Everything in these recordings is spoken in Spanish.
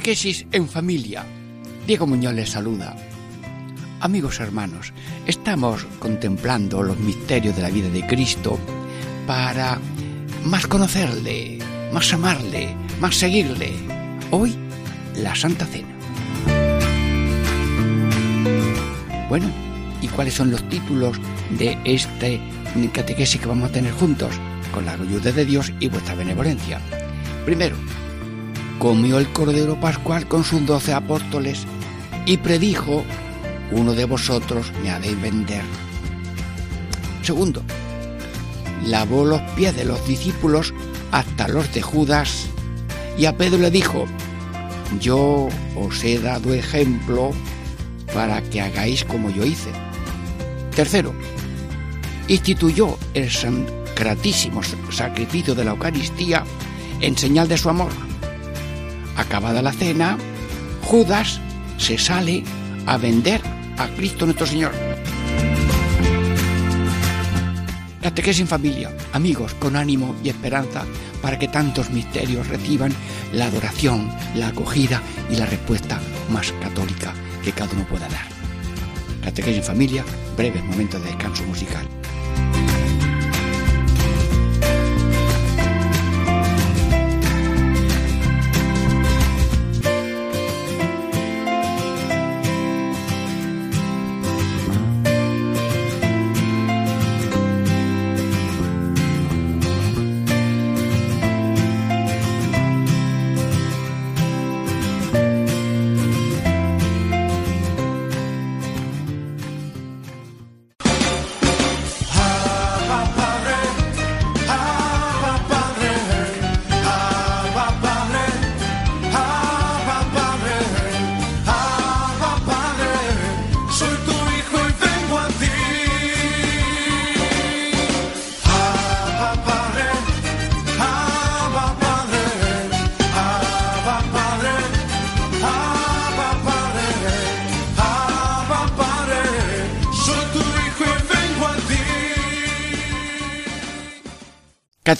Catequesis en familia. Diego Muñoz les saluda. Amigos hermanos, estamos contemplando los misterios de la vida de Cristo para más conocerle, más amarle, más seguirle. Hoy, la Santa Cena. Bueno, ¿y cuáles son los títulos de este catequesis que vamos a tener juntos? Con la ayuda de Dios y vuestra benevolencia. Primero, comió el Cordero Pascual con sus doce apóstoles y predijo, uno de vosotros me ha de vender. Segundo, lavó los pies de los discípulos hasta los de Judas y a Pedro le dijo, yo os he dado ejemplo para que hagáis como yo hice. Tercero, instituyó el sacratísimo sacrificio de la Eucaristía en señal de su amor Acabada la cena, Judas se sale a vender a Cristo nuestro Señor. Catequesis en familia, amigos, con ánimo y esperanza para que tantos misterios reciban la adoración, la acogida y la respuesta más católica que cada uno pueda dar. Catequesis en familia, breves momentos de descanso musical.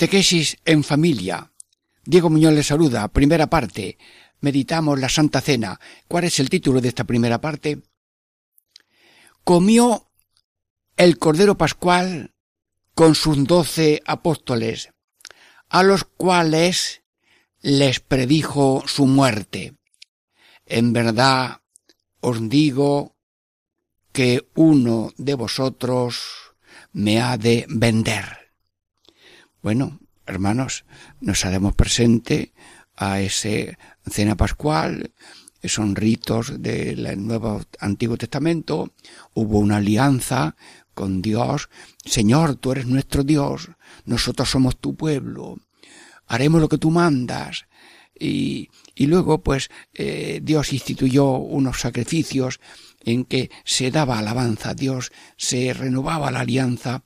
Catequesis en familia. Diego Muñoz le saluda. Primera parte. Meditamos la Santa Cena. ¿Cuál es el título de esta primera parte? Comió el Cordero Pascual con sus doce apóstoles, a los cuales les predijo su muerte. En verdad os digo que uno de vosotros me ha de vender. Bueno, hermanos, nos haremos presente a ese cena pascual, son ritos del Nuevo Antiguo Testamento, hubo una alianza con Dios, Señor, tú eres nuestro Dios, nosotros somos tu pueblo, haremos lo que tú mandas. Y, y luego, pues, eh, Dios instituyó unos sacrificios en que se daba alabanza a Dios, se renovaba la alianza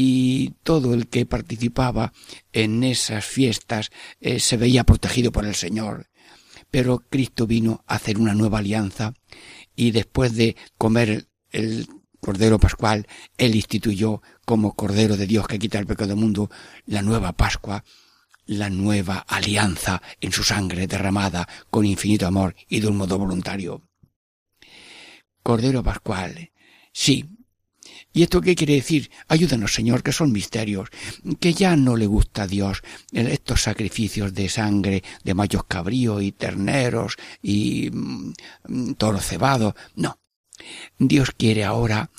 y todo el que participaba en esas fiestas eh, se veía protegido por el Señor. Pero Cristo vino a hacer una nueva alianza y después de comer el Cordero Pascual, Él instituyó como Cordero de Dios que quita el pecado del mundo la nueva Pascua, la nueva alianza en su sangre derramada con infinito amor y de un modo voluntario. Cordero Pascual, sí, ¿Y esto qué quiere decir? Ayúdanos, Señor, que son misterios, que ya no le gusta a Dios estos sacrificios de sangre de mayos cabríos y terneros y mm, toro cebado. No. Dios quiere ahora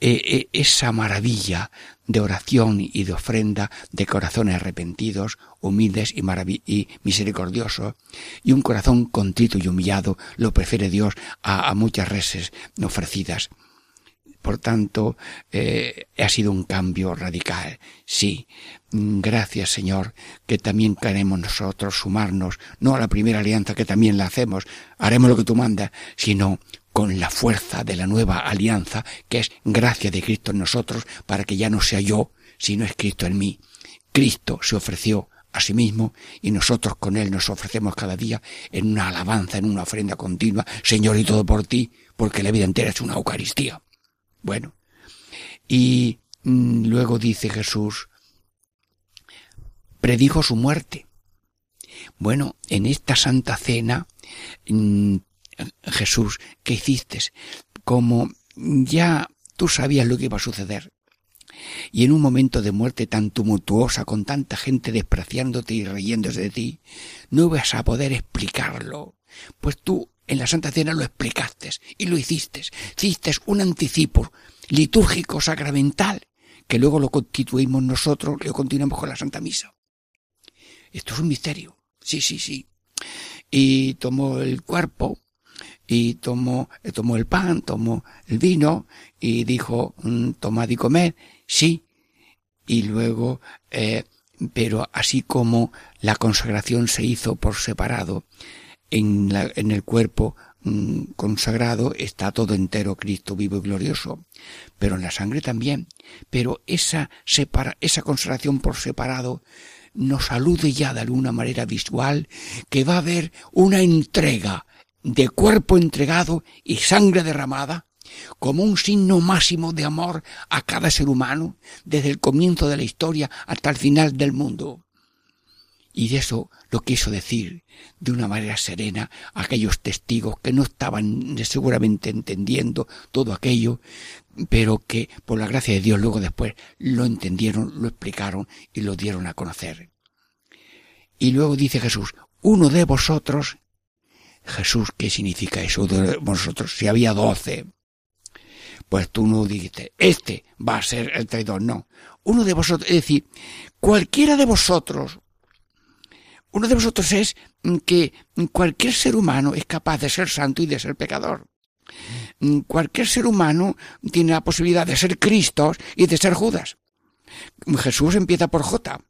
eh, eh, esa maravilla de oración y de ofrenda de corazones arrepentidos, humildes y, y misericordiosos, y un corazón contrito y humillado lo prefiere Dios a, a muchas reses ofrecidas por tanto, eh, ha sido un cambio radical. Sí, mm, gracias Señor, que también queremos nosotros sumarnos, no a la primera alianza que también la hacemos, haremos lo que tú mandas, sino con la fuerza de la nueva alianza, que es gracia de Cristo en nosotros, para que ya no sea yo, sino es Cristo en mí. Cristo se ofreció a sí mismo y nosotros con Él nos ofrecemos cada día en una alabanza, en una ofrenda continua, Señor y todo por ti, porque la vida entera es una Eucaristía. Bueno, y mm, luego dice Jesús, predijo su muerte. Bueno, en esta Santa Cena, mm, Jesús, ¿qué hiciste? Como ya tú sabías lo que iba a suceder, y en un momento de muerte tan tumultuosa, con tanta gente despreciándote y riéndose de ti, no vas a poder explicarlo, pues tú en la Santa Cena lo explicaste y lo hiciste. Hiciste un anticipo litúrgico sacramental que luego lo constituimos nosotros, lo continuamos con la Santa Misa. Esto es un misterio. Sí, sí, sí. Y tomó el cuerpo y tomó, tomó el pan, tomó el vino y dijo, mm, tomad y comed, sí. Y luego, eh, pero así como la consagración se hizo por separado, en, la, en el cuerpo mm, consagrado está todo entero Cristo vivo y glorioso, pero en la sangre también. Pero esa, separa, esa consagración por separado nos alude ya de alguna manera visual que va a haber una entrega de cuerpo entregado y sangre derramada como un signo máximo de amor a cada ser humano desde el comienzo de la historia hasta el final del mundo. Y de eso lo quiso decir de una manera serena aquellos testigos que no estaban seguramente entendiendo todo aquello, pero que por la gracia de Dios luego después lo entendieron, lo explicaron y lo dieron a conocer. Y luego dice Jesús, uno de vosotros, Jesús, ¿qué significa eso de vosotros? Si había doce, pues tú no dijiste, este va a ser el traidor, no. Uno de vosotros, es decir, cualquiera de vosotros, uno de vosotros es que cualquier ser humano es capaz de ser santo y de ser pecador. Cualquier ser humano tiene la posibilidad de ser Cristo y de ser Judas. Jesús empieza por J.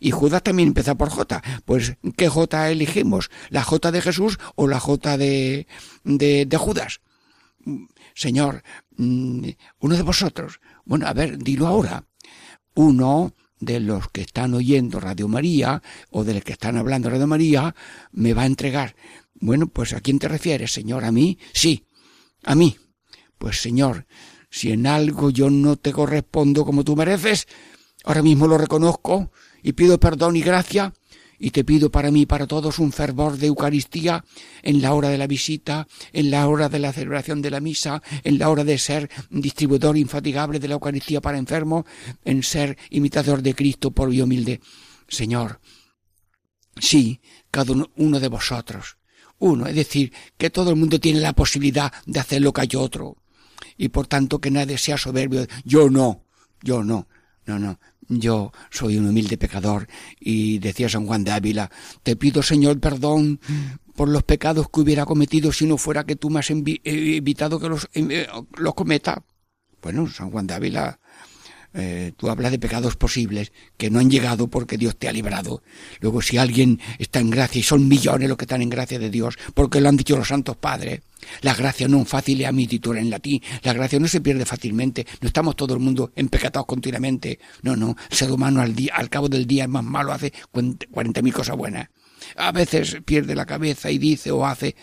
Y Judas también empieza por J. Pues, ¿qué J elegimos? ¿La J de Jesús o la J de, de, de Judas? Señor, uno de vosotros. Bueno, a ver, dilo ahora. Uno de los que están oyendo Radio María o de los que están hablando Radio María me va a entregar. Bueno, pues ¿a quién te refieres, Señor? ¿A mí? Sí, a mí. Pues Señor, si en algo yo no te correspondo como tú mereces, ahora mismo lo reconozco y pido perdón y gracia y te pido para mí y para todos un fervor de Eucaristía en la hora de la visita, en la hora de la celebración de la misa, en la hora de ser distribuidor infatigable de la Eucaristía para enfermos, en ser imitador de Cristo por y humilde. Señor, sí, cada uno de vosotros, uno, es decir, que todo el mundo tiene la posibilidad de hacer lo que hay otro, y por tanto que nadie sea soberbio, yo no, yo no, no, no, yo soy un humilde pecador y decía San Juan de Ávila, te pido Señor perdón por los pecados que hubiera cometido si no fuera que tú me has eh, evitado que eh, los cometa. Bueno, San Juan de Ávila eh, tú hablas de pecados posibles que no han llegado porque Dios te ha librado. Luego, si alguien está en gracia, y son millones los que están en gracia de Dios, porque lo han dicho los santos padres, la gracia no es fácil a mi titular en latín, la gracia no se pierde fácilmente, no estamos todo el mundo empecatados continuamente, no, no, el ser humano al, día, al cabo del día es más malo, hace cuarenta mil cosas buenas. A veces pierde la cabeza y dice o hace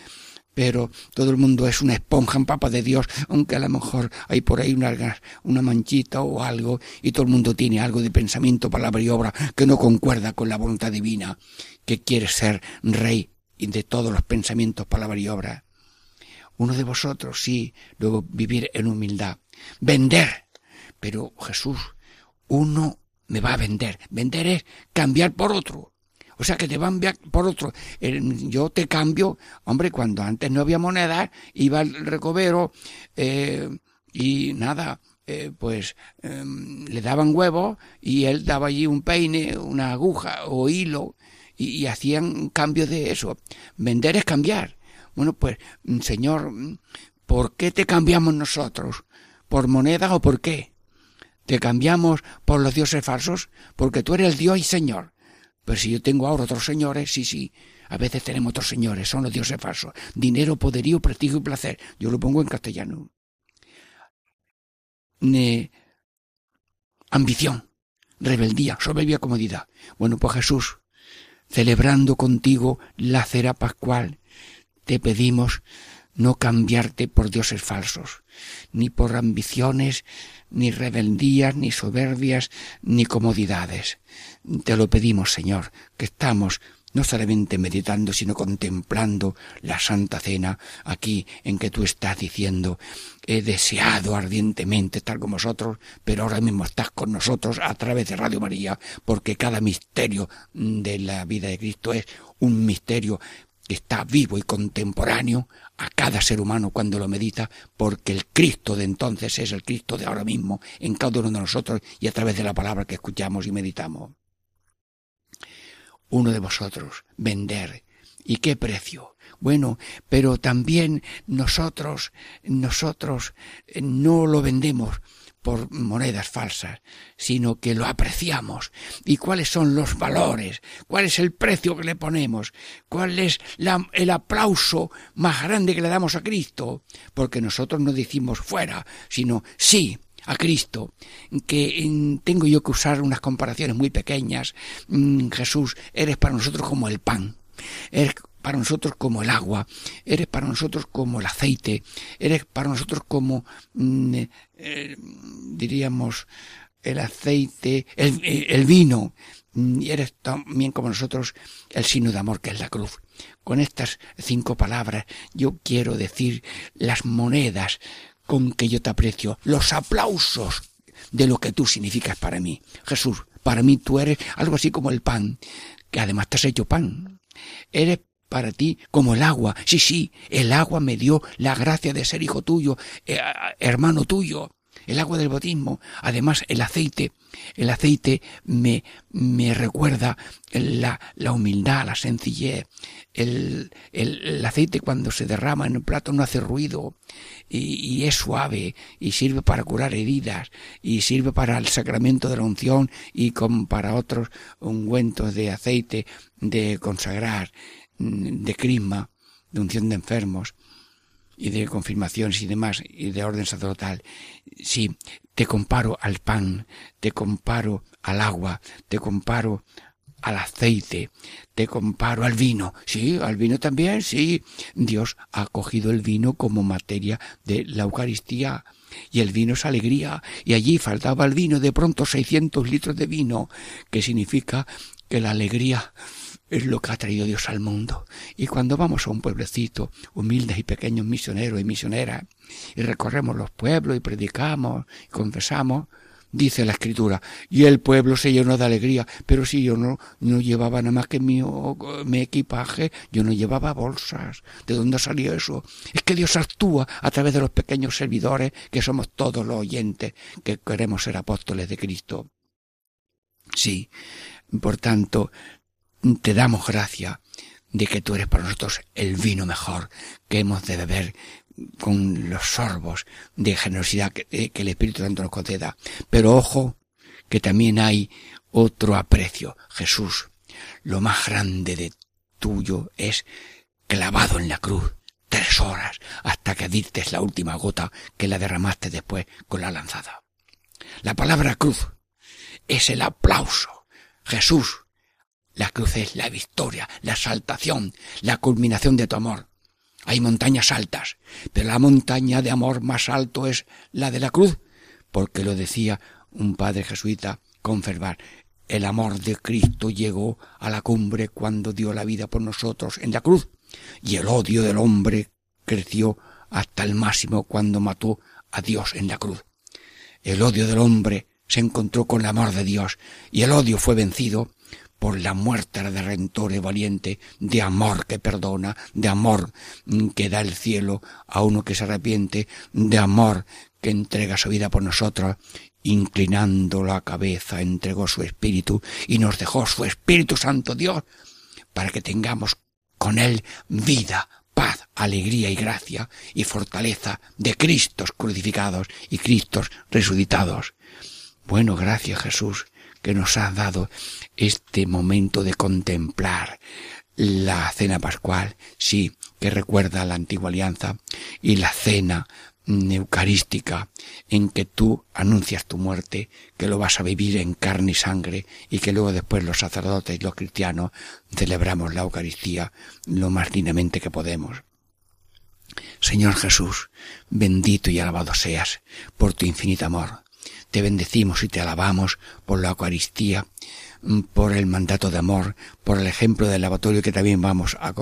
pero todo el mundo es una esponja en papa de Dios, aunque a lo mejor hay por ahí una, una manchita o algo, y todo el mundo tiene algo de pensamiento, palabra y obra que no concuerda con la voluntad divina, que quiere ser rey de todos los pensamientos, palabra y obra. Uno de vosotros, sí, luego vivir en humildad. Vender. Pero Jesús, uno me va a vender. Vender es cambiar por otro. O sea que te van por otro. Yo te cambio, hombre, cuando antes no había moneda, iba al recobero eh, y nada, eh, pues em, le daban huevos y él daba allí un peine, una aguja o hilo y, hacían cambio de eso. Vender es cambiar. Bueno, pues, Señor, ¿por qué te cambiamos nosotros? por moneda o por qué? ¿Te cambiamos por los dioses falsos? Porque tú eres el Dios y Señor. Pero si yo tengo ahora otros señores, sí, sí, a veces tenemos otros señores, son los dioses falsos. Dinero, poderío, prestigio y placer. Yo lo pongo en castellano. ambición, rebeldía, soberbia, comodidad. Bueno, pues Jesús, celebrando contigo la cera pascual, te pedimos no cambiarte por dioses falsos, ni por ambiciones, ni rebeldías, ni soberbias, ni comodidades. Te lo pedimos, Señor, que estamos no solamente meditando, sino contemplando la Santa Cena aquí en que tú estás diciendo, he deseado ardientemente estar con vosotros, pero ahora mismo estás con nosotros a través de Radio María, porque cada misterio de la vida de Cristo es un misterio que está vivo y contemporáneo a cada ser humano cuando lo medita, porque el Cristo de entonces es el Cristo de ahora mismo en cada uno de nosotros y a través de la palabra que escuchamos y meditamos uno de vosotros vender. ¿Y qué precio? Bueno, pero también nosotros, nosotros eh, no lo vendemos por monedas falsas, sino que lo apreciamos. ¿Y cuáles son los valores? ¿Cuál es el precio que le ponemos? ¿Cuál es el aplauso más grande que le damos a Cristo? Porque nosotros no decimos fuera, sino sí, a Cristo, que tengo yo que usar unas comparaciones muy pequeñas. Mm, Jesús, eres para nosotros como el pan, para nosotros como el agua, eres para nosotros como el aceite, eres para nosotros como, mm, eh, diríamos, el aceite, el, el vino, mm, y eres también como nosotros el signo de amor que es la cruz. Con estas cinco palabras yo quiero decir las monedas con que yo te aprecio, los aplausos de lo que tú significas para mí. Jesús, para mí tú eres algo así como el pan, que además te has hecho pan. Eres para ti como el agua. Sí, sí, el agua me dio la gracia de ser hijo tuyo, eh, hermano tuyo. El agua del bautismo, además el aceite, el aceite me, me recuerda la, la humildad, la sencillez, el, el, aceite cuando se derrama en el plato no hace ruido y, y, es suave y sirve para curar heridas y sirve para el sacramento de la unción y como para otros ungüentos de aceite de consagrar, de crisma, de unción de enfermos y de confirmaciones y demás, y de orden sacerdotal. Si te comparo al pan, te comparo al agua, te comparo al aceite, te comparo al vino. Sí, al vino también, sí. Dios ha cogido el vino como materia de la Eucaristía. Y el vino es alegría. Y allí faltaba el vino, de pronto 600 litros de vino, que significa que la alegría es lo que ha traído Dios al mundo. Y cuando vamos a un pueblecito, humildes y pequeños misioneros y misioneras, y recorremos los pueblos y predicamos y confesamos, dice la escritura, y el pueblo se llenó de alegría, pero si yo no, no llevaba nada más que mi, mi equipaje, yo no llevaba bolsas. ¿De dónde salió eso? Es que Dios actúa a través de los pequeños servidores, que somos todos los oyentes que queremos ser apóstoles de Cristo. Sí, por tanto, te damos gracia de que tú eres para nosotros el vino mejor que hemos de beber con los sorbos de generosidad que, eh, que el Espíritu Santo nos conceda. Pero ojo, que también hay otro aprecio. Jesús, lo más grande de tuyo es clavado en la cruz tres horas hasta que diste la última gota que la derramaste después con la lanzada. La palabra cruz es el aplauso. Jesús, la cruz es la victoria, la exaltación, la culminación de tu amor. Hay montañas altas, pero la montaña de amor más alto es la de la cruz, porque lo decía un padre jesuita conservar. El amor de Cristo llegó a la cumbre cuando dio la vida por nosotros en la cruz, y el odio del hombre creció hasta el máximo cuando mató a Dios en la cruz. El odio del hombre se encontró con el amor de Dios, y el odio fue vencido por la muerte de Redentor valiente, de amor que perdona, de amor que da el cielo a uno que se arrepiente, de amor que entrega su vida por nosotros, inclinando la cabeza, entregó su espíritu y nos dejó su Espíritu Santo Dios para que tengamos con él vida paz, alegría y gracia y fortaleza de Cristos crucificados y Cristos resucitados. Bueno, gracias Jesús, que nos has dado este momento de contemplar la cena pascual, sí, que recuerda la antigua alianza, y la cena eucarística en que tú anuncias tu muerte, que lo vas a vivir en carne y sangre y que luego después los sacerdotes y los cristianos celebramos la Eucaristía lo más dignamente que podemos. Señor Jesús, bendito y alabado seas por tu infinito amor. Te bendecimos y te alabamos por la Eucaristía, por el mandato de amor, por el ejemplo del lavatorio que también vamos a,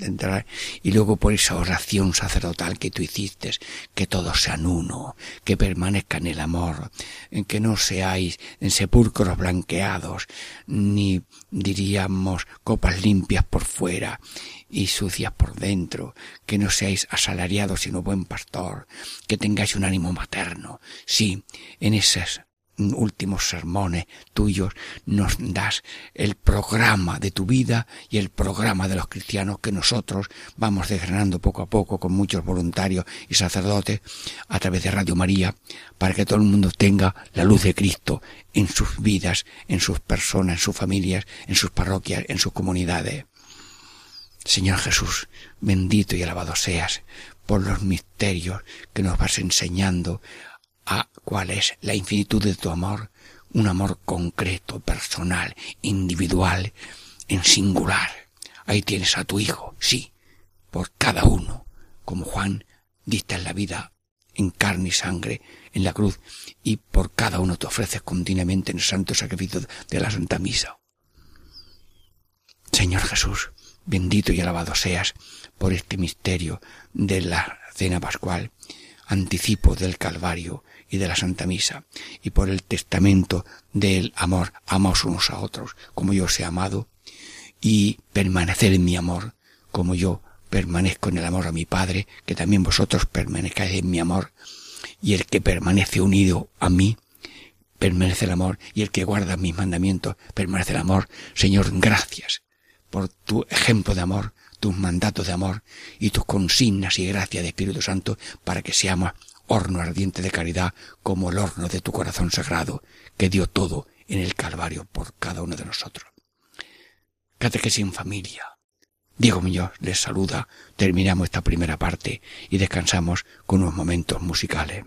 entrar. Y luego por esa oración sacerdotal que tú hiciste, que todos sean uno, que permanezcan en el amor, en que no seáis en sepulcros blanqueados, ni diríamos copas limpias por fuera y sucias por dentro, que no seáis asalariados sino buen pastor, que tengáis un ánimo materno, sí, en esas últimos sermones tuyos nos das el programa de tu vida y el programa de los cristianos que nosotros vamos desgranando poco a poco con muchos voluntarios y sacerdotes a través de Radio María para que todo el mundo tenga la luz de Cristo en sus vidas, en sus personas, en sus familias, en sus parroquias, en sus comunidades. Señor Jesús, bendito y alabado seas por los misterios que nos vas enseñando a cuál es la infinitud de tu amor, un amor concreto, personal, individual, en singular. Ahí tienes a tu Hijo, sí, por cada uno, como Juan diste en la vida en carne y sangre en la cruz, y por cada uno te ofreces continuamente en el santo sacrificio de la Santa Misa. Señor Jesús, bendito y alabado seas por este misterio de la cena pascual, anticipo del Calvario y de la Santa Misa, y por el testamento del amor, amaos unos a otros, como yo os he amado, y permanecer en mi amor, como yo permanezco en el amor a mi Padre, que también vosotros permanezcáis en mi amor, y el que permanece unido a mí, permanece el amor, y el que guarda mis mandamientos, permanece el amor. Señor, gracias por tu ejemplo de amor, tus mandatos de amor y tus consignas y gracias de Espíritu Santo para que seamos horno ardiente de caridad como el horno de tu corazón sagrado que dio todo en el Calvario por cada uno de nosotros. Catequesis en familia. Diego Muñoz les saluda, terminamos esta primera parte y descansamos con unos momentos musicales.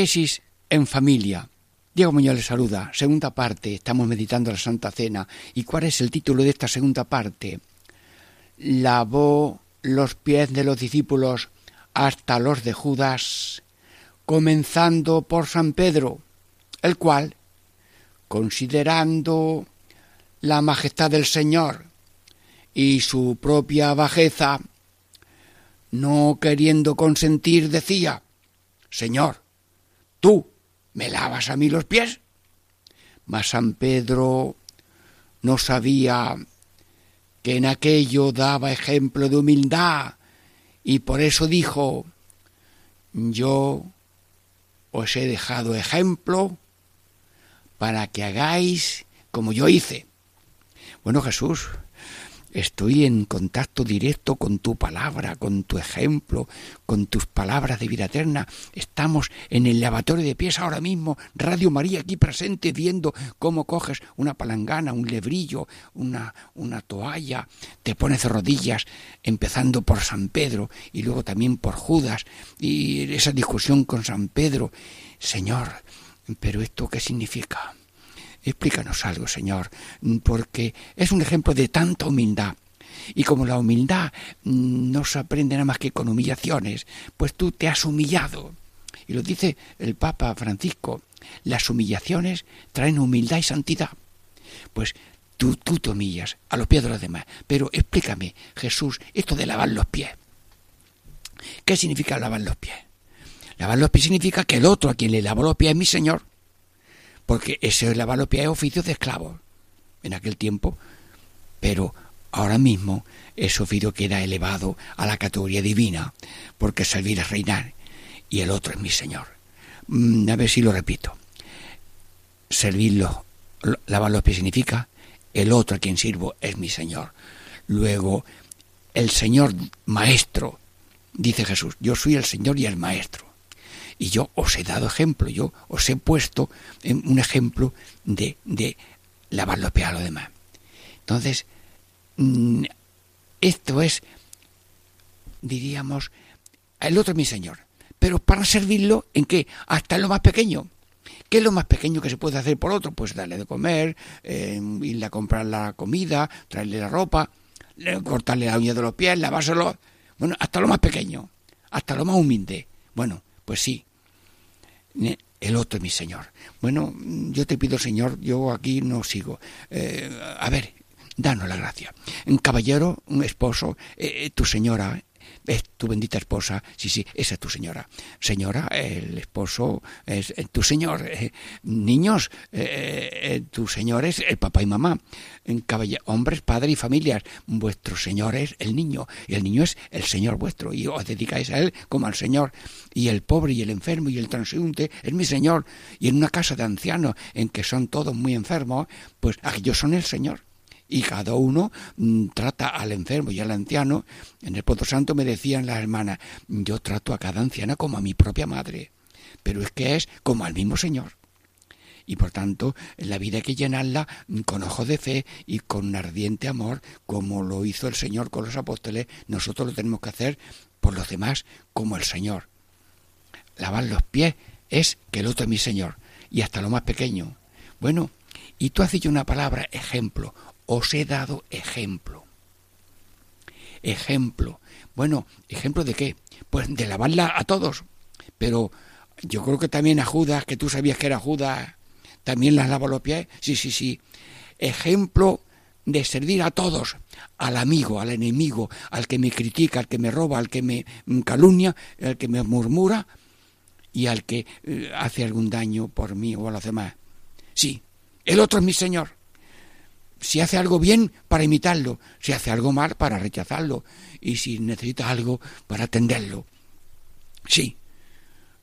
Catequesis en familia. Diego Muñoz le saluda. Segunda parte. Estamos meditando la Santa Cena. ¿Y cuál es el título de esta segunda parte? Lavó los pies de los discípulos hasta los de Judas, comenzando por San Pedro, el cual, considerando la majestad del Señor y su propia bajeza, no queriendo consentir, decía, Señor, ¿Tú me lavas a mí los pies? Mas San Pedro no sabía que en aquello daba ejemplo de humildad y por eso dijo, yo os he dejado ejemplo para que hagáis como yo hice. Bueno Jesús, Estoy en contacto directo con tu palabra, con tu ejemplo, con tus palabras de vida eterna. Estamos en el lavatorio de pies ahora mismo, Radio María aquí presente, viendo cómo coges una palangana, un lebrillo, una, una toalla, te pones de rodillas, empezando por San Pedro y luego también por Judas, y esa discusión con San Pedro. Señor, pero ¿esto qué significa? Explícanos algo, Señor, porque es un ejemplo de tanta humildad. Y como la humildad mm, no se aprende nada más que con humillaciones, pues tú te has humillado. Y lo dice el Papa Francisco, las humillaciones traen humildad y santidad. Pues tú, tú te humillas a los pies de los demás. Pero explícame, Jesús, esto de lavar los pies. ¿Qué significa lavar los pies? Lavar los pies significa que el otro a quien le lavó los pies es mi Señor porque ese lavar los pies es oficio de esclavos en aquel tiempo, pero ahora mismo ese oficio queda elevado a la categoría divina, porque servir es reinar y el otro es mi Señor. Mm, a ver si lo repito. Servirlo, lavar los pies significa el otro a quien sirvo es mi Señor. Luego, el Señor Maestro, dice Jesús, yo soy el Señor y el Maestro. Y yo os he dado ejemplo, yo os he puesto un ejemplo de, de lavar los pies a los demás. Entonces, mm, esto es, diríamos, el otro es mi Señor. Pero para servirlo, ¿en qué? Hasta en lo más pequeño. ¿Qué es lo más pequeño que se puede hacer por otro? Pues darle de comer, eh, irle a comprar la comida, traerle la ropa, cortarle la uña de los pies, lavárselo. Bueno, hasta lo más pequeño, hasta lo más humilde. Bueno, pues sí, el otro mi Señor. Bueno, yo te pido, Señor, yo aquí no sigo. Eh, a ver, danos la gracia. Caballero, un esposo, eh, eh, tu señora, es tu bendita esposa, sí, sí, esa es tu señora. Señora, el esposo es tu señor. Eh, niños, eh, eh, tu señor es el papá y mamá. hombres, padres y familias, vuestro señor es el niño, y el niño es el señor vuestro, y os dedicáis a él como al señor. Y el pobre y el enfermo y el transeúnte es mi señor. Y en una casa de ancianos en que son todos muy enfermos, pues aquellos son el señor y cada uno mm, trata al enfermo y al anciano. En el Pozo Santo me decían las hermanas, yo trato a cada anciana como a mi propia madre, pero es que es como al mismo Señor. Y por tanto, la vida hay que llenarla con ojos de fe y con ardiente amor, como lo hizo el Señor con los apóstoles, nosotros lo tenemos que hacer por los demás como el Señor. Lavar los pies es que el otro es mi Señor, y hasta lo más pequeño. Bueno, y tú has dicho una palabra, ejemplo, os he dado ejemplo. Ejemplo. Bueno, ¿ejemplo de qué? Pues de lavarla a todos. Pero yo creo que también a Judas, que tú sabías que era Judas, también las lava los pies. Sí, sí, sí. Ejemplo de servir a todos, al amigo, al enemigo, al que me critica, al que me roba, al que me calumnia, al que me murmura y al que eh, hace algún daño por mí o a los demás. Sí, el otro es mi Señor si hace algo bien, para imitarlo, si hace algo mal, para rechazarlo, y si necesita algo, para atenderlo. Sí,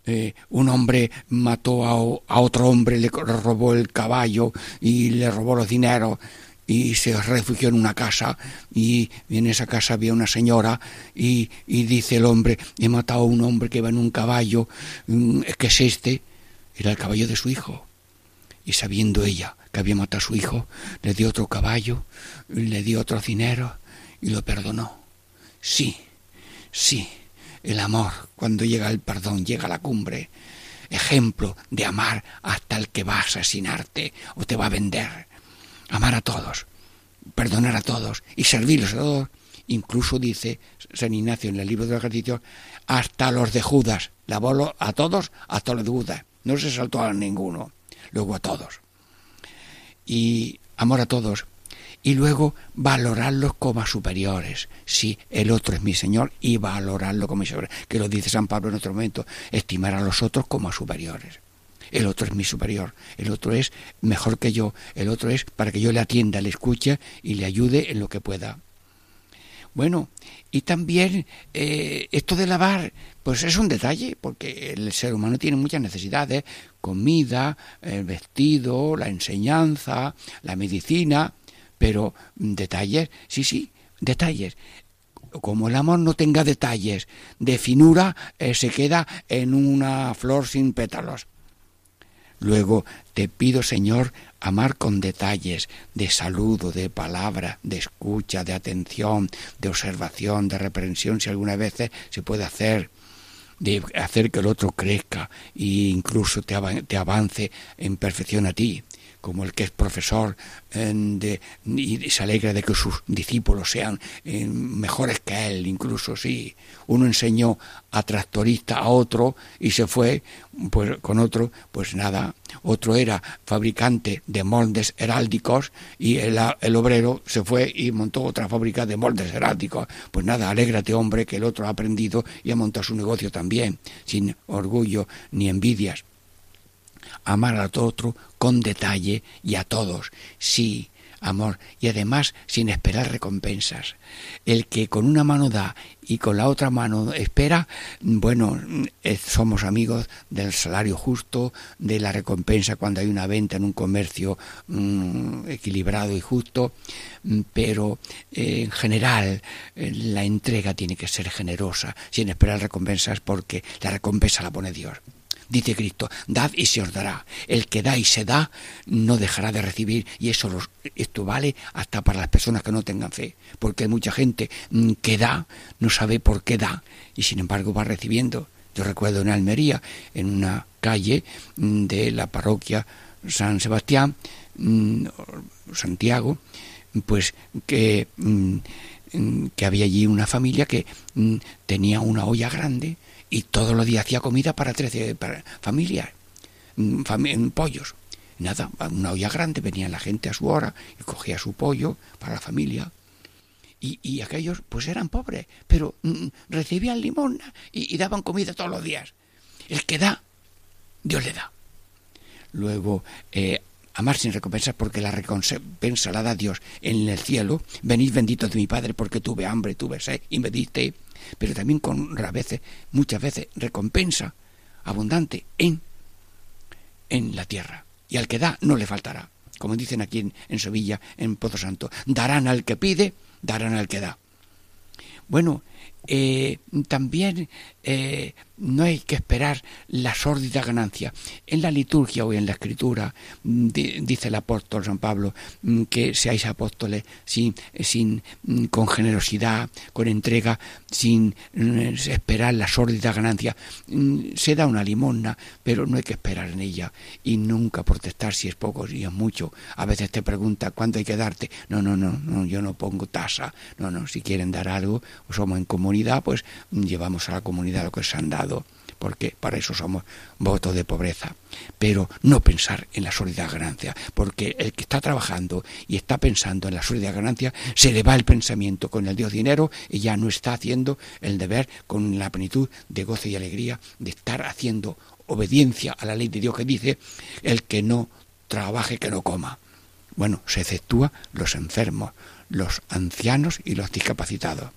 eh, un hombre mató a, otro hombre, le robó el caballo y le robó los dineros y se refugió en una casa y en esa casa había una señora y, y dice el hombre, he matado a un hombre que va en un caballo, mm, ¿qué es este? Era el caballo de su hijo. Y sabiendo ella había matado a su hijo, le dio otro caballo, le dio otro dinero y lo perdonó. Sí, sí, el amor, cuando llega el perdón, llega a la cumbre. Ejemplo de amar hasta el que va a asesinarte o te va a vender. Amar a todos, perdonar a todos y servirlos a todos. Incluso dice San Ignacio en el libro de los ejercicios, hasta los de Judas. Lavó a todos hasta los de Judas. No se saltó a ninguno. Luego a todos y amor a todos. Y luego valorarlos como superiores. Si el otro es mi Señor y valorarlo como mi Señor. Que lo dice San Pablo en otro momento. Estimar a los otros como superiores. El otro es mi superior, el otro es mejor que yo, el otro es para que yo le atienda, le escuche y le ayude en lo que pueda. Bueno, y también eh, esto de lavar, pues es un detalle, porque el ser humano tiene muchas necesidades, comida, el vestido, la enseñanza, la medicina, pero detalles, sí, sí, detalles. Como el amor no tenga detalles de finura, eh, se queda en una flor sin pétalos. Luego te pido, Señor, amar con detalles de saludo, de palabra, de escucha, de atención, de observación, de reprensión, si alguna vez se puede hacer, de hacer que el otro crezca e incluso te, avance en perfección a ti como el que es profesor de, y se alegra de que sus discípulos sean eh, mejores que él, incluso si uno enseñó a tractorista a otro y se fue pues con otro, pues nada, otro era fabricante de moldes heráldicos y el, el obrero se fue y montó otra fábrica de moldes heráldicos. Pues nada, alégrate hombre que el otro ha aprendido y ha montado su negocio también, sin orgullo ni envidias amar al otro con detalle y a todos, sí, amor, y además sin esperar recompensas. El que con una mano da y con la otra mano espera, bueno, somos amigos del salario justo, de la recompensa cuando hay una venta en un comercio mm, equilibrado y justo, mm, pero eh, en general eh, la entrega tiene que ser generosa, sin esperar recompensas, porque la recompensa la pone Dios. Dice Cristo, dad y se os dará. El que da y se da no dejará de recibir. Y eso esto vale hasta para las personas que no tengan fe. Porque hay mucha gente mm, que da, no sabe por qué da, y sin embargo va recibiendo. Yo recuerdo en Almería, en una calle mm, de la parroquia San Sebastián, mm, Santiago, pues que que había allí una familia que tenía una olla grande y todos los días hacía comida para 13 familias, mm, pollos. Nada, una olla grande, venía la gente a su hora y cogía su pollo para la familia. Y, aquellos pues eran pobres, pero recibían limosna y, y daban comida todos los días. El que da, Dios le da. Luego, eh, amar sin recompensas porque la recompensa la da Dios en el cielo. Venid bendito de mi Padre porque tuve hambre, tuve sed y me diste. Pero también con veces, muchas veces, recompensa abundante en, en la tierra. Y al que da no le faltará. Como dicen aquí en, en Sevilla, en Pozo Santo, darán al que pide, darán al que da. Bueno, eh, también eh, no hay que esperar la sórdida ganancia. En la liturgia o en la escritura mm, dice el apóstol San Pablo mm, que seáis apóstoles sin, sin, mm, con generosidad, con entrega, sin esperar la sórdida ganancia. Se da una limosna, pero no hay que esperar en ella y nunca protestar si es poco, si es mucho. A veces te pregunta cuánto hay que darte. No, no, no, no yo no pongo tasa. No, no, si quieren dar algo, somos en comunidad, pues llevamos a la comunidad lo que se han dado porque para eso somos votos de pobreza. Pero no pensar en la sólida ganancia, porque el que está trabajando y está pensando en la sólida ganancia, se le va el pensamiento con el Dios dinero y ya no está haciendo el deber con la plenitud de gozo y alegría de estar haciendo obediencia a la ley de Dios que dice, el que no trabaje, que no coma. Bueno, se exceptúa los enfermos, los ancianos y los discapacitados.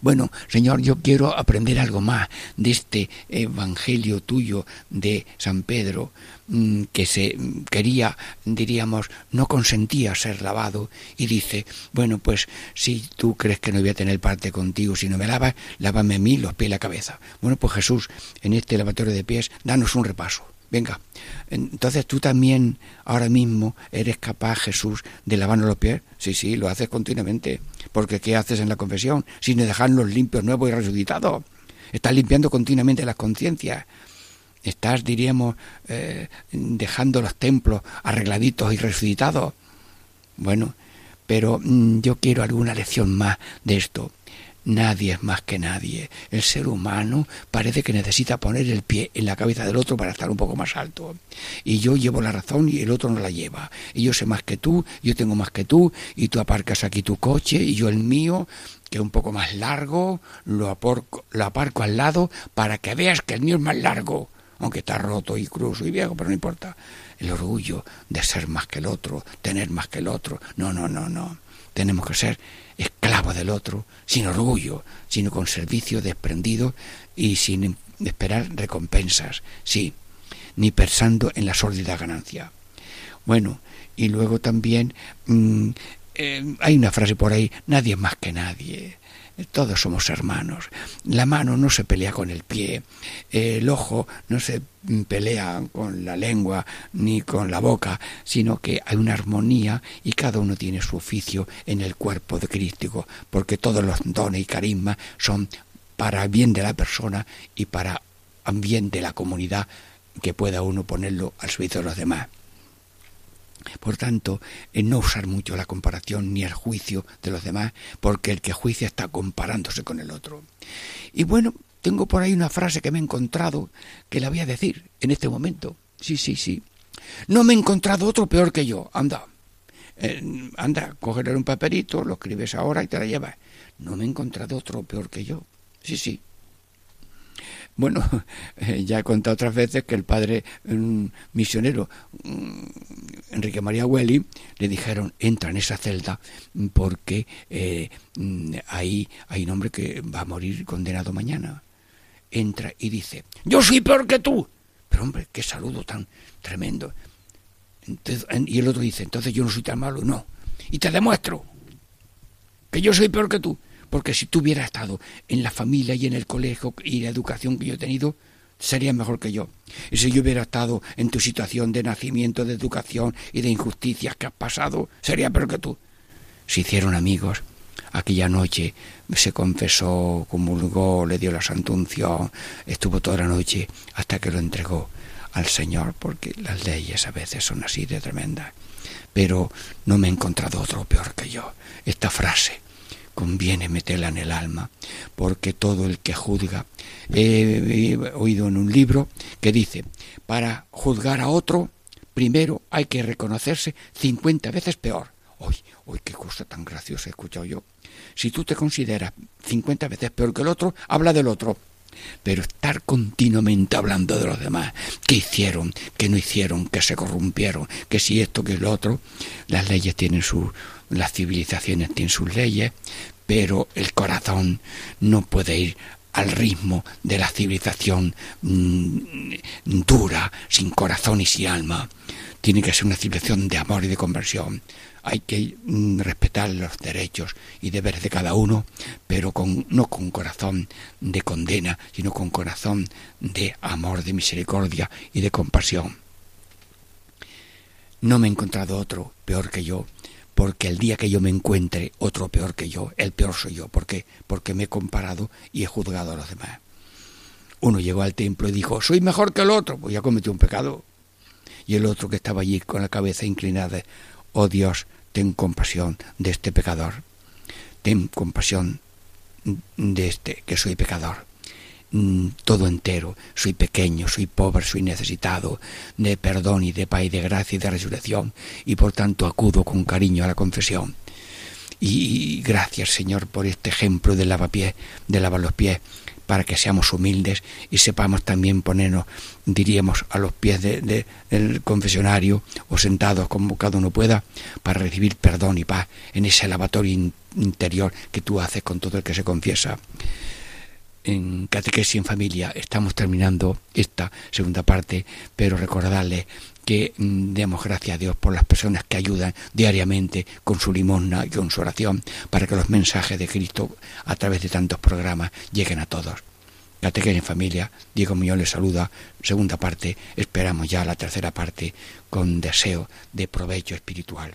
Bueno, Señor, yo quiero aprender algo más de este Evangelio tuyo de San Pedro, mm, que se quería, diríamos, no consentía ser lavado, y dice, bueno, pues si tú crees que no voy a tener parte contigo si no me lavas, lávame a mí los pies y la cabeza. Bueno, pues Jesús, en este lavatorio de pies, danos un repaso. Venga, entonces tú también ahora mismo eres capaz, Jesús, de lavarnos los pies. Sí, sí, lo haces continuamente. Porque ¿qué haces en la confesión? Sin dejarnos limpios, nuevos y resucitados. Estás limpiando continuamente las conciencias. Estás, diríamos, eh, dejando los templos arregladitos y resucitados. Bueno, pero mm, yo quiero alguna lección más de esto. Nadie es más que nadie. El ser humano parece que necesita poner el pie en la cabeza del otro para estar un poco más alto. Y yo llevo la razón y el otro no la lleva. Y yo sé más que tú, yo tengo más que tú, y tú aparcas aquí tu coche y yo el mío, que es un poco más largo, lo, lo aparco al lado para que veas que el mío es más largo, aunque está roto y cruzo y viejo, pero no importa. El orgullo de ser más que el otro, tener más que el otro. No, no, no, no. Tenemos que ser esclavo del otro, sin orgullo, sino con servicio desprendido y sin esperar recompensas, sí, ni pensando en la sórdida ganancia. Bueno, y luego también mm, eh, hay una frase por ahí, nadie más que nadie. Todos somos hermanos. La mano no se pelea con el pie, el ojo no se pelea con la lengua ni con la boca, sino que hay una armonía y cada uno tiene su oficio en el cuerpo de Cristo, porque todos los dones y carismas son para bien de la persona y para bien de la comunidad que pueda uno ponerlo al servicio de los demás. Por tanto, en no usar mucho la comparación ni el juicio de los demás, porque el que juicia está comparándose con el otro. Y bueno, tengo por ahí una frase que me he encontrado que la voy a decir en este momento. Sí, sí, sí. No me he encontrado otro peor que yo. Anda. Eh, anda, cogerle un papelito, lo escribes ahora y te la llevas. No me he encontrado otro peor que yo. Sí, sí. Bueno, eh, ya he contado otras veces que el padre misionero mm, Enrique María Welly le dijeron entra en esa celda porque eh, mm, ahí hay un hombre que va a morir condenado mañana. Entra y dice yo soy peor que tú. Pero hombre, qué saludo tan tremendo. y el otro dice entonces yo no soy tan malo. No. Y te demuestro que yo soy peor que tú. Porque si tú hubieras estado en la familia y en el colegio y la educación que yo he tenido, serías mejor que yo. Y si yo hubiera estado en tu situación de nacimiento, de educación y de injusticias que has pasado, sería peor que tú. Se hicieron amigos. Aquella noche se confesó, comulgó, le dio la santa unción, estuvo toda la noche hasta que lo entregó al Señor, porque las leyes a veces son así de tremendas. Pero no me he encontrado otro peor que yo. Esta frase conviene meterla en el alma, porque todo el que juzga, he, oído en un libro que dice, para juzgar a otro, primero hay que reconocerse 50 veces peor. Uy, uy, qué cosa tan graciosa he escuchado yo. Si tú te consideras 50 veces peor que el otro, habla del otro pero estar continuamente hablando de los demás, qué hicieron, qué no hicieron, que se corrompieron, que si esto, que lo otro, las leyes tienen sus, las civilizaciones tienen sus leyes, pero el corazón no puede ir al ritmo de la civilización mm, dura, sin corazón y sin alma. Tiene que ser una civilización de amor y de conversión hay que mm, respetar los derechos y deberes de cada uno, pero con, no con corazón de condena, sino con corazón de amor, de misericordia y de compasión. No me he encontrado otro peor que yo, porque el día que yo me encuentre otro peor que yo, el peor soy yo. ¿Por qué? Porque me he comparado y he juzgado a los demás. Uno llegó al templo y dijo, soy mejor que el otro, pues ya cometió un pecado. Y el otro que estaba allí con la cabeza inclinada, oh Dios, ten compasión de este pecador, ten compasión de este que soy pecador, mm, todo entero, soy pequeño, soy pobre, soy necesitado de perdón y de paz y de gracia y de resurrección, y por tanto acudo con cariño a la confesión. Y gracias, Señor, por este ejemplo de lavapiés, de lavar los pies, para que seamos humildes y sepamos también ponernos, diríamos, a los pies del confesionario o sentados como cada uno pueda, para recibir perdón y paz en ese lavatorio interior que tú haces con todo el que se confiesa. En Catequesis en Familia estamos terminando esta segunda parte, pero recordarles que mm, demos gracias a Dios por las personas que ayudan diariamente con su limosna y con su oración para que los mensajes de Cristo a través de tantos programas lleguen a todos. Catequesis en familia, Diego Muñoz les saluda, segunda parte, esperamos ya la tercera parte con deseo de provecho espiritual.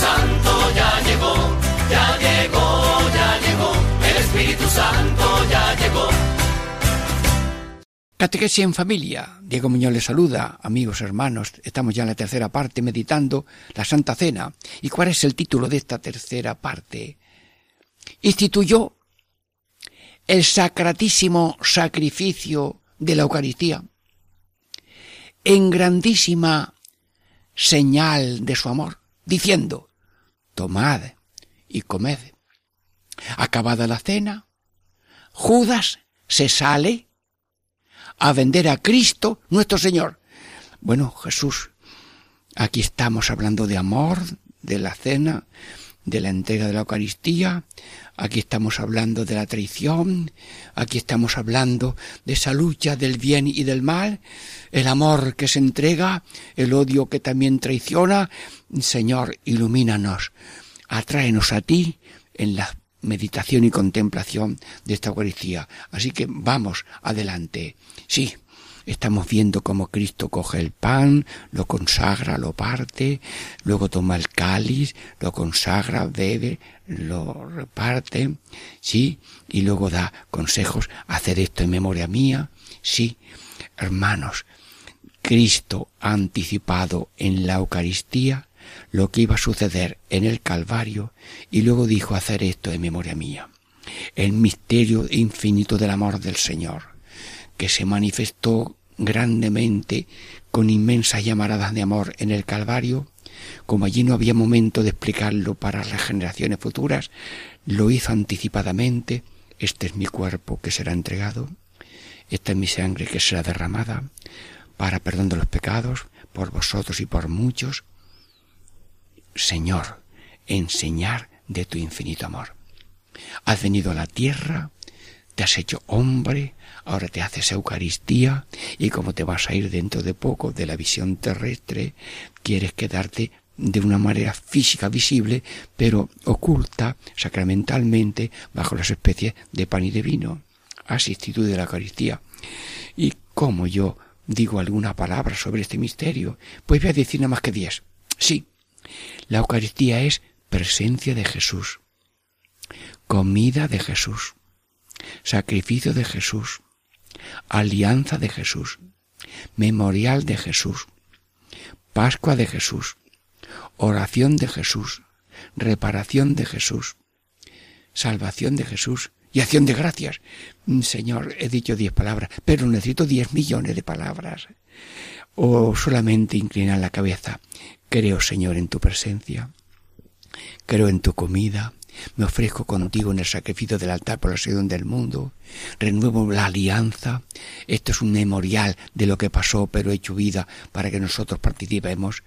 Santo ya llegó, ya llegó, ya llegó, el Espíritu Santo ya llegó. Catequesis en familia. Diego Muñoz les saluda, amigos, hermanos. Estamos ya en la tercera parte meditando la Santa Cena. ¿Y cuál es el título de esta tercera parte? Instituyó el sacratísimo sacrificio de la Eucaristía, en grandísima señal de su amor, diciendo, tomad y comed. Acabada la cena, Judas se sale a vender a Cristo nuestro Señor. Bueno, Jesús, aquí estamos hablando de amor, de la cena, de la entrega de la Eucaristía, aquí estamos hablando de la traición, aquí estamos hablando de esa lucha del bien y del mal, el amor que se entrega, el odio que también traiciona. Señor, ilumínanos, atráenos a ti en la meditación y contemplación de esta Eucaristía. Así que vamos adelante. Sí, Estamos viendo cómo Cristo coge el pan, lo consagra, lo parte, luego toma el cáliz, lo consagra, bebe, lo reparte, sí, y luego da consejos, hacer esto en memoria mía, sí. Hermanos, Cristo ha anticipado en la Eucaristía lo que iba a suceder en el Calvario y luego dijo hacer esto en memoria mía. El misterio infinito del amor del Señor que se manifestó grandemente con inmensas llamaradas de amor en el Calvario, como allí no había momento de explicarlo para las generaciones futuras, lo hizo anticipadamente, este es mi cuerpo que será entregado, esta es mi sangre que será derramada para perdón de los pecados, por vosotros y por muchos. Señor, enseñar de tu infinito amor. Has venido a la tierra, te has hecho hombre, ahora te haces Eucaristía y como te vas a ir dentro de poco de la visión terrestre, quieres quedarte de una manera física visible, pero oculta sacramentalmente bajo las especies de pan y de vino. Asistitud de la Eucaristía. ¿Y cómo yo digo alguna palabra sobre este misterio? Pues voy a decir nada más que diez. Sí, la Eucaristía es presencia de Jesús, comida de Jesús, sacrificio de Jesús, alianza de Jesús, memorial de Jesús, Pascua de Jesús, oración de Jesús, reparación de Jesús, salvación de Jesús y acción de gracias. Mm, Señor, he dicho diez palabras, pero necesito diez millones de palabras. O solamente inclinar la cabeza. Creo, Señor, en tu presencia. Creo en tu comida. Me ofrezco contigo en el sacrificio del altar por la salvación del mundo. Renuevo la alianza. Esto es un memorial de lo que pasó, pero hecho vida para que nosotros participemos.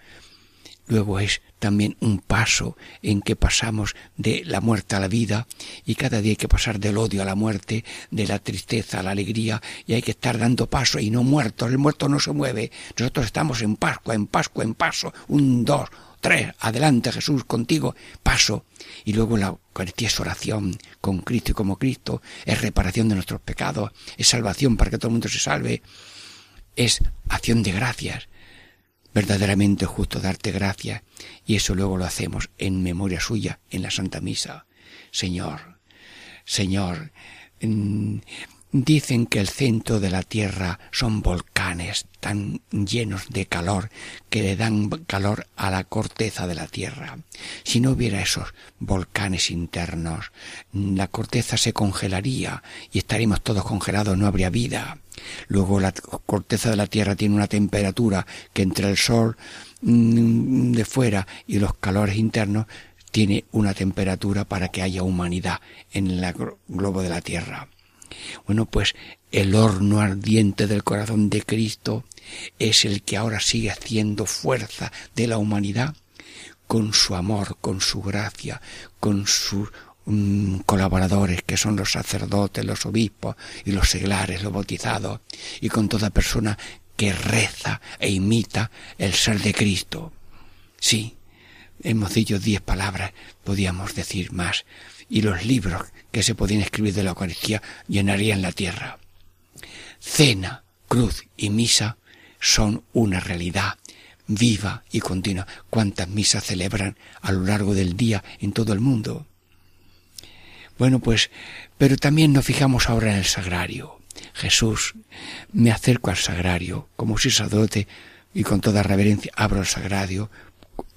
Luego es también un paso en que pasamos de la muerte a la vida y cada día hay que pasar del odio a la muerte, de la tristeza a la alegría y hay que estar dando paso y no muertos. El muerto no se mueve. Nosotros estamos en Pascua, en Pascua, en paso. Un, dos, tres. Adelante Jesús, contigo. Paso. Y luego la Eucaristía es oración con Cristo y como Cristo. Es reparación de nuestros pecados. Es salvación para que todo el mundo se salve. Es acción de gracias verdaderamente justo darte gracias y eso luego lo hacemos en memoria suya en la Santa Misa. Señor, Señor, mm, Dicen que el centro de la Tierra son volcanes tan llenos de calor que le dan calor a la corteza de la Tierra. Si no hubiera esos volcanes internos, la corteza se congelaría y estaríamos todos congelados, no habría vida. Luego la corteza de la Tierra tiene una temperatura que entre el sol mm, de fuera y los calores internos tiene una temperatura para que haya humanidad en el globo de la Tierra. Bueno, pues el horno ardiente del corazón de Cristo es el que ahora sigue haciendo fuerza de la humanidad con su amor, con su gracia, con sus mm, colaboradores que son los sacerdotes, los obispos y los seglares, los bautizados, y con toda persona que reza e imita el ser de Cristo. Sí, hemos dicho diez palabras, podíamos decir más, y los libros que se podían escribir de la Eucaristía llenarían la tierra. Cena, cruz y misa son una realidad viva y continua. ¿Cuántas misas celebran a lo largo del día en todo el mundo? Bueno, pues, pero también nos fijamos ahora en el sagrario. Jesús, me acerco al sagrario, como sacerdote, y con toda reverencia abro el sagrario,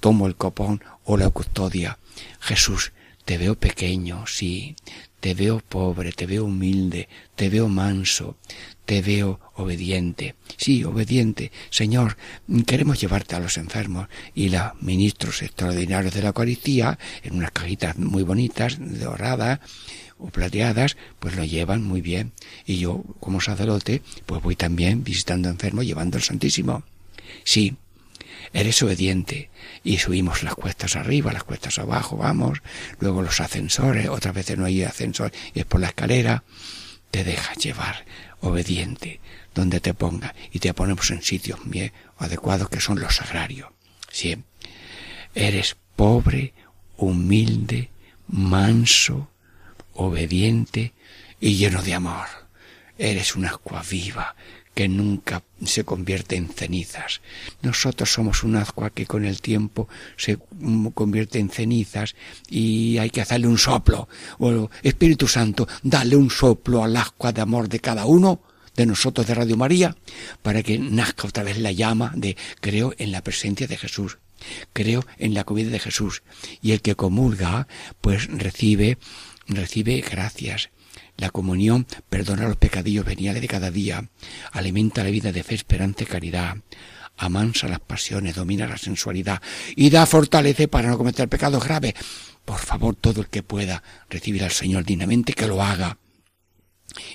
tomo el copón o la custodia. Jesús, te veo pequeño, sí, te veo pobre, te veo humilde, te veo manso, te veo obediente. Sí, obediente. Señor, queremos llevarte a los enfermos. Y los ministros extraordinarios de la Eucaristía, en unas cajitas muy bonitas, doradas o plateadas, pues lo llevan muy bien. Y yo, como sacerdote, pues voy también visitando enfermos, llevando el Santísimo. Sí, eres obediente. Y subimos las cuestas arriba, las cuestas abajo, vamos, luego los ascensores, otras veces no hay ascensor y es por la escalera. Te dejas llevar, obediente, donde te ponga, y te ponemos en sitios bien adecuados que son los sagrarios. Sí. Eres pobre, humilde, manso, obediente y lleno de amor. Eres una agua viva que nunca se convierte en cenizas. Nosotros somos un ascua que con el tiempo se convierte en cenizas y hay que hacerle un soplo. O Espíritu Santo, dale un soplo al ascua de amor de cada uno de nosotros de Radio María para que nazca otra vez la llama de creo en la presencia de Jesús. Creo en la comida de Jesús. Y el que comulga, pues recibe, recibe gracias, La comunión perdona los pecadillos veniales de cada día, alimenta la vida de fe, esperanza y caridad, amansa las pasiones, domina la sensualidad y da fortaleza para no cometer pecados graves. Por favor, todo el que pueda recibir al Señor dignamente, que lo haga.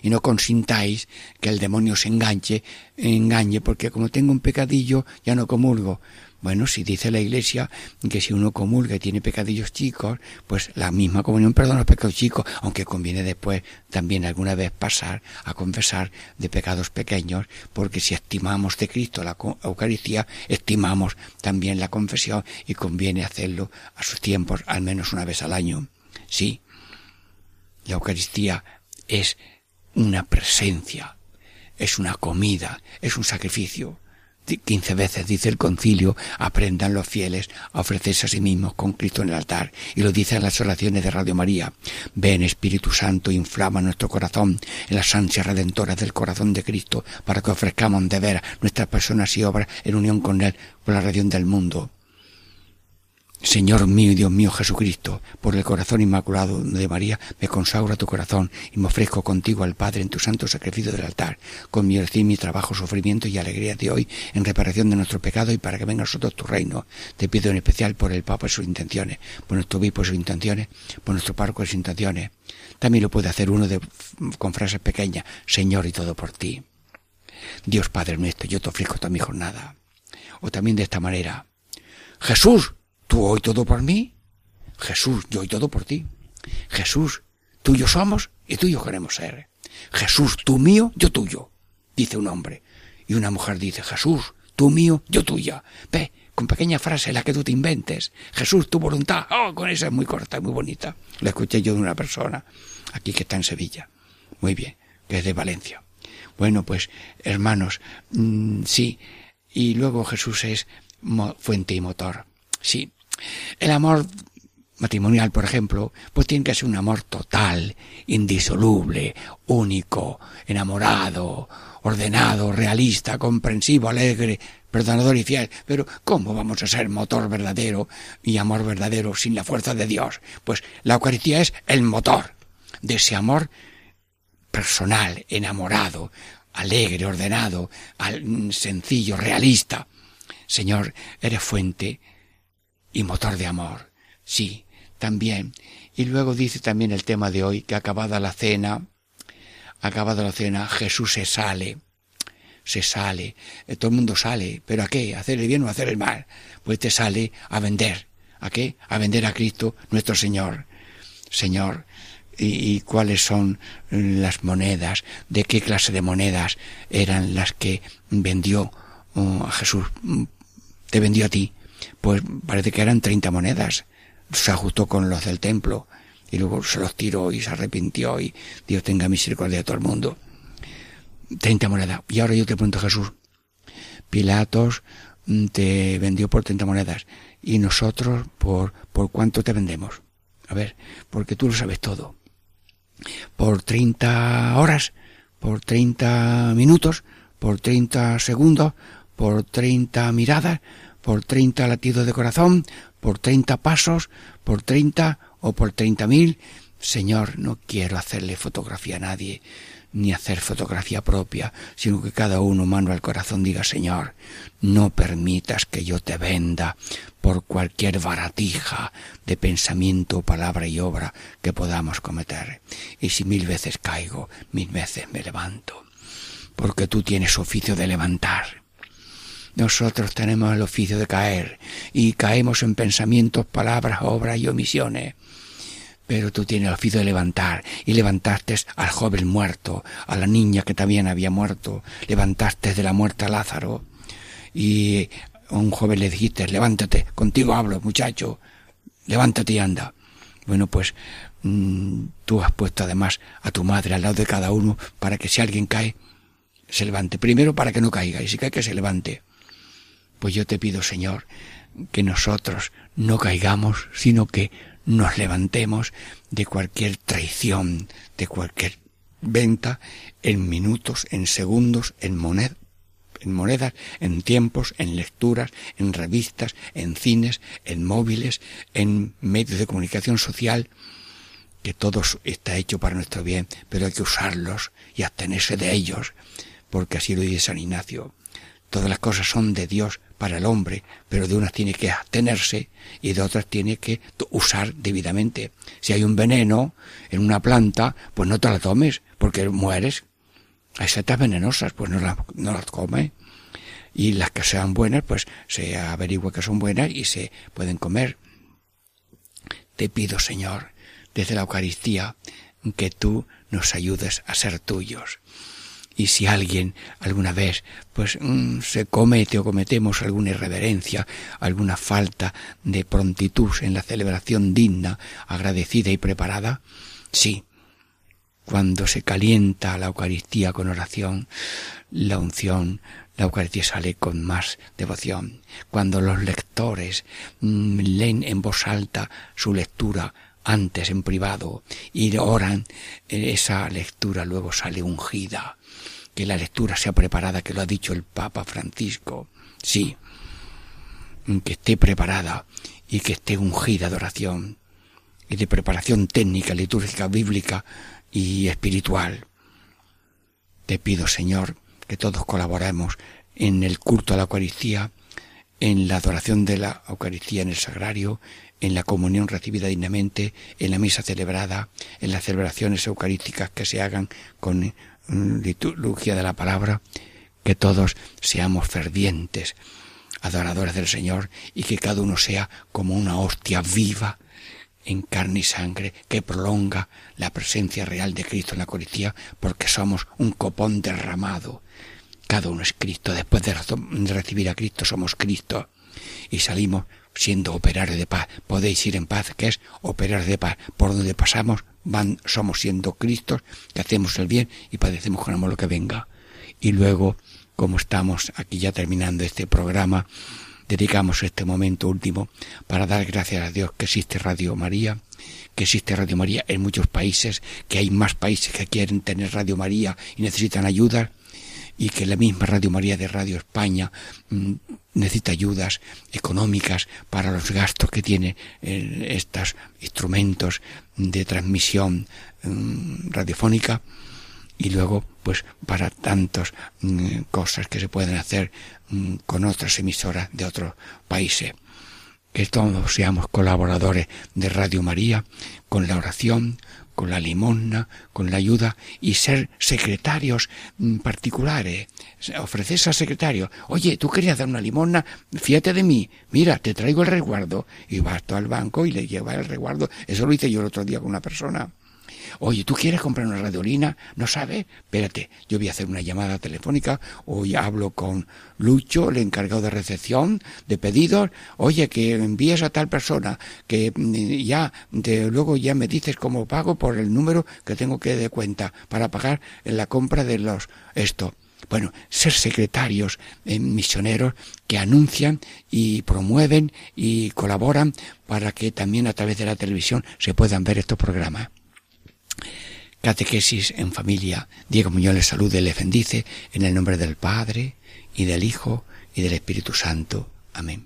Y no consintáis que el demonio se enganche, engañe, porque como tengo un pecadillo, ya no comulgo. Bueno, si dice la Iglesia que si uno comulga y tiene pecadillos chicos, pues la misma comunión perdona los pecados chicos, aunque conviene después también alguna vez pasar a confesar de pecados pequeños, porque si estimamos de Cristo la Eucaristía, estimamos también la confesión y conviene hacerlo a sus tiempos, al menos una vez al año. Sí, la Eucaristía es una presencia, es una comida, es un sacrificio quince veces dice el concilio, aprendan los fieles a ofrecerse a sí mismos con Cristo en el altar. Y lo dicen las oraciones de Radio María. Ven Espíritu Santo, inflama nuestro corazón en las ansias redentoras del corazón de Cristo, para que ofrezcamos de ver nuestras personas y obras en unión con Él, por la redención del mundo. Señor mío y Dios mío Jesucristo, por el corazón inmaculado de María, me consagro a tu corazón y me ofrezco contigo al Padre en tu santo sacrificio del altar, con mi oración, mi trabajo, sufrimiento y alegría de hoy en reparación de nuestro pecado y para que venga a tu reino. Te pido en especial por el Papa y sus intenciones, por nuestro obispo y sus intenciones, por nuestro párroco y sus intenciones. También lo puede hacer uno de, con frases pequeñas, Señor y todo por ti. Dios Padre nuestro, yo te ofrezco toda mi jornada. O también de esta manera, Jesús, ¿Tú hoy todo por mí? Jesús, yo hoy todo por ti. Jesús, tuyo somos y tuyo queremos ser. Jesús, tú mío, yo tuyo, dice un hombre. Y una mujer dice, Jesús, tú mío, yo tuya. Ve, con pequeña frase la que tú te inventes. Jesús, tu voluntad. Oh, con esa es muy corta y muy bonita. La escuché yo de una persona aquí que está en Sevilla. Muy bien, que es de Valencia. Bueno, pues, hermanos, mm, sí. Y luego Jesús es fuente y motor. Sí, el amor matrimonial, por ejemplo, pues tiene que ser un amor total, indisoluble, único, enamorado, ordenado, realista, comprensivo, alegre, perdonador y fiel. Pero ¿cómo vamos a ser motor verdadero y amor verdadero sin la fuerza de Dios? Pues la Eucaristía es el motor de ese amor personal, enamorado, alegre, ordenado, sencillo, realista. Señor, eres fuente y motor de amor. Sí, también. Y luego dice también el tema de hoy que acabada la cena, acabada la cena, Jesús se sale. Se sale. Eh, todo el mundo sale. ¿Pero a qué? ¿Hacer el bien o hacer el mal? Pues te sale a vender. ¿A qué? A vender a Cristo nuestro Señor. Señor, ¿y, y cuáles son las monedas? ¿De qué clase de monedas eran las que vendió oh, a Jesús? Te vendió a ti pues parece que eran treinta monedas. Se ajustó con los del templo y luego se los tiró y se arrepintió y Dios tenga misericordia de todo el mundo. Treinta monedas. Y ahora yo te pregunto, Jesús, Pilatos mm, te vendió por treinta monedas y nosotros por, por cuánto te vendemos. A ver, porque tú lo sabes todo. Por treinta horas, por treinta minutos, por treinta segundos, por treinta miradas, por treinta latidos de corazón, por treinta pasos, por treinta o por treinta mil. Señor, no quiero hacerle fotografía a nadie, ni hacer fotografía propia, sino que cada uno mano al corazón diga, Señor, no permitas que yo te venda por cualquier baratija de pensamiento, palabra y obra que podamos cometer. Y si mil veces caigo, mil veces me levanto, porque tú tienes oficio de levantar nosotros tenemos el oficio de caer y caemos en pensamientos, palabras, obras y omisiones. Pero tú tienes el oficio de levantar y levantaste al joven muerto, a la niña que también había muerto, levantaste de la muerte a Lázaro y a un joven le dijiste, levántate, contigo hablo, muchacho, levántate y anda. Bueno, pues mm, tú has puesto además a tu madre al lado de cada uno para que si alguien cae, se levante. Primero para que no caiga y si cae que se levante. Pues yo te pido, Señor, que nosotros no caigamos, sino que nos levantemos de cualquier traición, de cualquier venta, en minutos, en segundos, en monedas, en monedas, en tiempos, en lecturas, en revistas, en cines, en móviles, en medios de comunicación social, que todo está hecho para nuestro bien, pero hay que usarlos y abstenerse de ellos, porque así lo dice San Ignacio. Todas las cosas son de Dios para el hombre, pero de unas tiene que abstenerse y de otras tiene que usar debidamente. Si hay un veneno en una planta, pues no te la tomes, porque mueres. Hay setas venenosas, pues no las, no las come. Y las que sean buenas, pues se averigua que son buenas y se pueden comer. Te pido, Señor, desde la Eucaristía, que tú nos ayudes a ser tuyos y si alguien alguna vez pues mm, se comete o cometemos alguna irreverencia, alguna falta de prontitud en la celebración digna, agradecida y preparada, sí, cuando se calienta la Eucaristía con oración, la unción, la Eucaristía sale con más devoción. Cuando los lectores mm, leen en voz alta su lectura antes en privado y oran, esa lectura luego sale ungida que la lectura sea preparada, que lo ha dicho el Papa Francisco, sí, que esté preparada y que esté ungida de oración y de preparación técnica, litúrgica, bíblica y espiritual. Te pido, Señor, que todos colaboremos en el culto a la Eucaristía, en la adoración de la Eucaristía en el sagrario, en la comunión recibida dignamente, en la misa celebrada, en las celebraciones eucarísticas que se hagan con liturgia de la palabra, que todos seamos fervientes, adoradores del Señor y que cada uno sea como una hostia viva en carne y sangre que prolonga la presencia real de Cristo en la Eucaristía porque somos un copón derramado. Cada uno es Cristo. Después de recibir a Cristo somos Cristo y salimos siendo operarios de paz. Podéis ir en paz, que es operar de paz. Por donde pasamos van, somos siendo Cristos, que hacemos el bien y padecemos con amor lo que venga. Y luego, como estamos aquí ya terminando este programa, dedicamos este momento último para dar gracias a Dios que existe Radio María, que existe Radio María en muchos países, que hay más países que quieren tener Radio María y necesitan ayuda, y que la misma Radio María de Radio España mm, necesita ayudas económicas para los gastos que tiene eh, estos instrumentos de transmisión mm, radiofónica y luego pues para tantas mm, cosas que se pueden hacer con otras emisoras de otros países. Que todos seamos colaboradores de Radio María con la oración, con la limosna, con la ayuda y ser secretarios mm, particulares. Ofreces al secretario, oye, tú querías dar una limosna, fíjate de mí, mira, te traigo el resguardo. Y vas tú al banco y le llevas el resguardo. Eso lo hice yo el otro día con una persona. Oye, ¿tú quieres comprar una radiolina? ¿No sabes? Espérate, yo voy a hacer una llamada telefónica ya hablo con Lucho, el encargado de recepción de pedidos. Oye, que envíes a tal persona, que mm, ya, luego ya me dices cómo pago por el número que tengo que de cuenta para pagar en la compra de los esto. Bueno, ser secretarios eh, misioneros que anuncian y promueven y colaboran para que también a través de la televisión se puedan ver estos programas. Catequesis en familia. Diego Muñoz le salude y le bendice en el nombre del Padre y del Hijo y del Espíritu Santo. Amén.